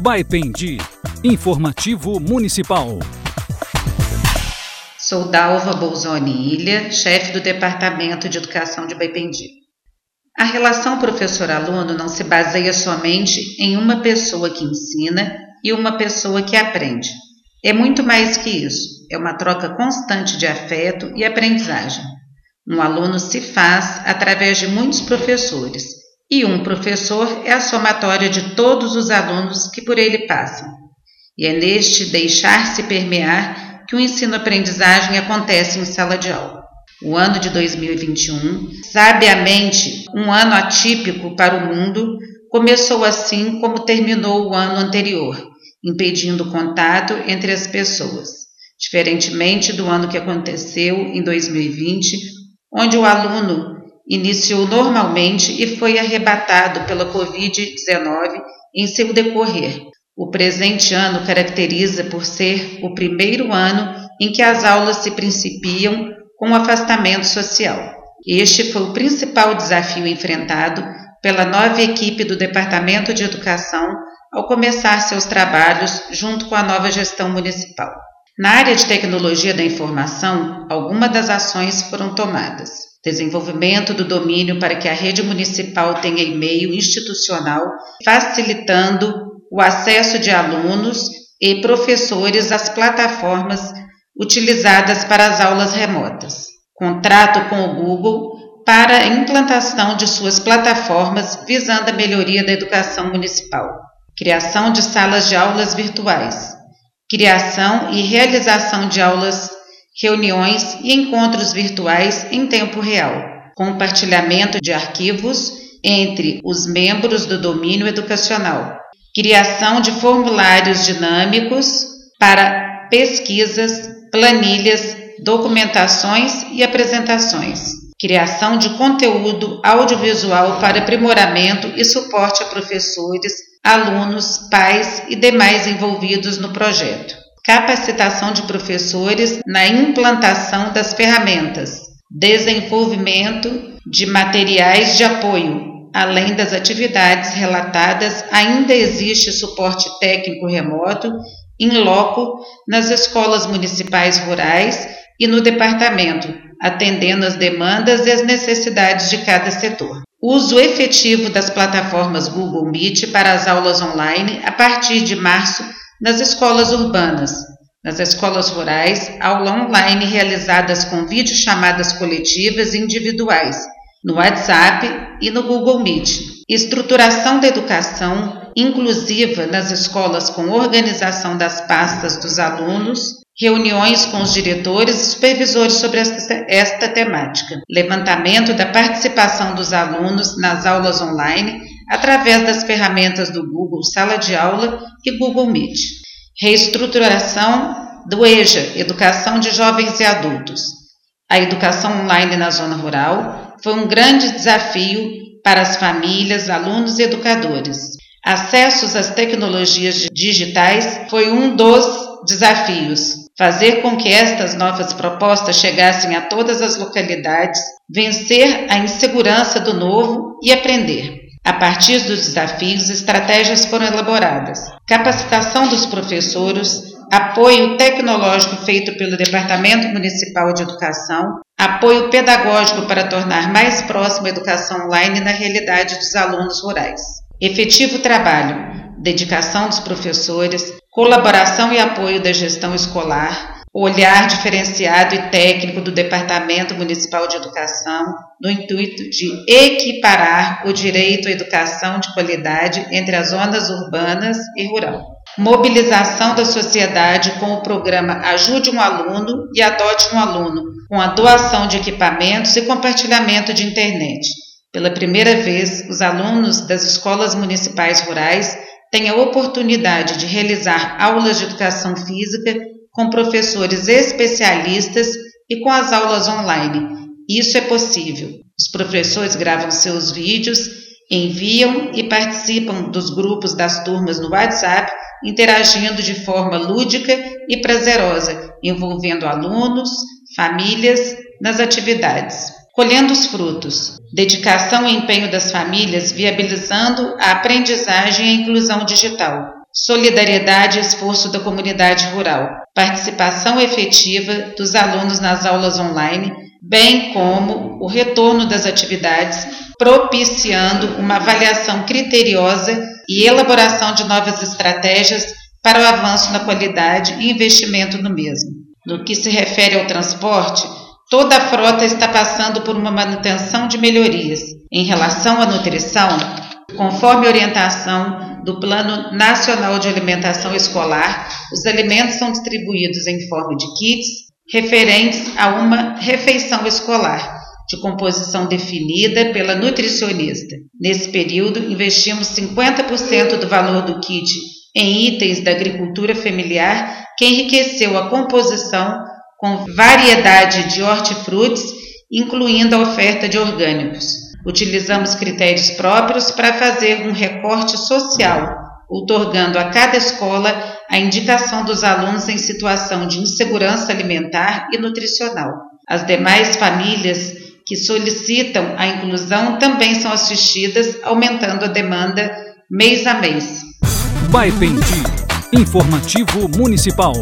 Baipendi, informativo municipal. Sou Dalva Bolzoni Ilha, chefe do Departamento de Educação de Baipendi. A relação professor-aluno não se baseia somente em uma pessoa que ensina e uma pessoa que aprende. É muito mais que isso, é uma troca constante de afeto e aprendizagem. Um aluno se faz através de muitos professores, e um professor é a somatória de todos os alunos que por ele passam. E é neste deixar-se permear que o ensino-aprendizagem acontece em sala de aula. O ano de 2021, sabiamente um ano atípico para o mundo, começou assim como terminou o ano anterior, impedindo o contato entre as pessoas. Diferentemente do ano que aconteceu em 2020, onde o aluno iniciou normalmente e foi arrebatado pela Covid-19 em seu decorrer. O presente ano caracteriza por ser o primeiro ano em que as aulas se principiam com afastamento social. Este foi o principal desafio enfrentado pela nova equipe do Departamento de Educação ao começar seus trabalhos junto com a nova gestão municipal. Na área de tecnologia da informação, algumas das ações foram tomadas. Desenvolvimento do domínio para que a rede municipal tenha e-mail institucional, facilitando o acesso de alunos e professores às plataformas utilizadas para as aulas remotas. Contrato com o Google para a implantação de suas plataformas visando a melhoria da educação municipal. Criação de salas de aulas virtuais criação e realização de aulas, reuniões e encontros virtuais em tempo real, compartilhamento de arquivos entre os membros do domínio educacional, criação de formulários dinâmicos para pesquisas, planilhas, documentações e apresentações, criação de conteúdo audiovisual para aprimoramento e suporte a professores alunos, pais e demais envolvidos no projeto. Capacitação de professores na implantação das ferramentas, desenvolvimento de materiais de apoio. Além das atividades relatadas, ainda existe suporte técnico remoto em loco nas escolas municipais rurais e no departamento, atendendo às demandas e às necessidades de cada setor. Uso efetivo das plataformas Google Meet para as aulas online a partir de março nas escolas urbanas. Nas escolas rurais, aula online realizadas com videochamadas coletivas e individuais, no WhatsApp e no Google Meet. Estruturação da educação inclusiva nas escolas com organização das pastas dos alunos reuniões com os diretores e supervisores sobre esta, esta, temática, levantamento da participação dos alunos nas aulas online através das ferramentas do Google Sala de Aula e Google Meet, reestruturação do EJA, Educação de Jovens e Adultos. A educação online na zona rural foi um grande desafio para as famílias, alunos e educadores. Acessos às tecnologias digitais foi um dos desafios, fazer com que estas novas propostas chegassem a todas as localidades, vencer a insegurança do novo e aprender. A partir dos desafios, estratégias foram elaboradas. Capacitação dos professores, apoio tecnológico feito pelo Departamento Municipal de Educação, apoio pedagógico para tornar mais próxima a educação online na realidade dos alunos rurais. Efetivo trabalho, dedicação dos professores, colaboração e apoio da gestão escolar, olhar diferenciado e técnico do Departamento Municipal de Educação, no intuito de equiparar o direito à educação de qualidade entre as zonas urbanas e rural. Mobilização da sociedade com o programa Ajude um Aluno e Adote um Aluno, com a doação de equipamentos e compartilhamento de internet. Pela primeira vez, os alunos das escolas municipais rurais tem a oportunidade de realizar aulas de educação física com professores especialistas e com as aulas online. Isso é possível. Os professores gravam seus vídeos, enviam e participam dos grupos das turmas no WhatsApp, interagindo de forma lúdica e prazerosa, envolvendo alunos, famílias nas atividades colhendo os frutos, dedicação e empenho das famílias viabilizando a aprendizagem e a inclusão digital, solidariedade e esforço da comunidade rural, participação efetiva dos alunos nas aulas online, bem como o retorno das atividades, propiciando uma avaliação criteriosa e elaboração de novas estratégias para o avanço na qualidade e investimento no mesmo. No que se refere ao transporte, toda a frota está passando por uma manutenção de melhorias. Em relação à nutrição, conforme orientação do Plano Nacional de Alimentação Escolar, os alimentos são distribuídos em forma de kits referentes a uma refeição escolar, de composição definida pela nutricionista. Nesse período, investimos 50% do valor do kit em itens da agricultura familiar que enriqueceu a composição com variedade de hortifrutis, incluindo a oferta de orgânicos. Utilizamos critérios próprios para fazer um recorte social, outorgando a cada escola a indicação dos alunos em situação de insegurança alimentar e nutricional. As demais famílias que solicitam a inclusão também são assistidas, aumentando a demanda mês a mês. Baipendi, informativo municipal.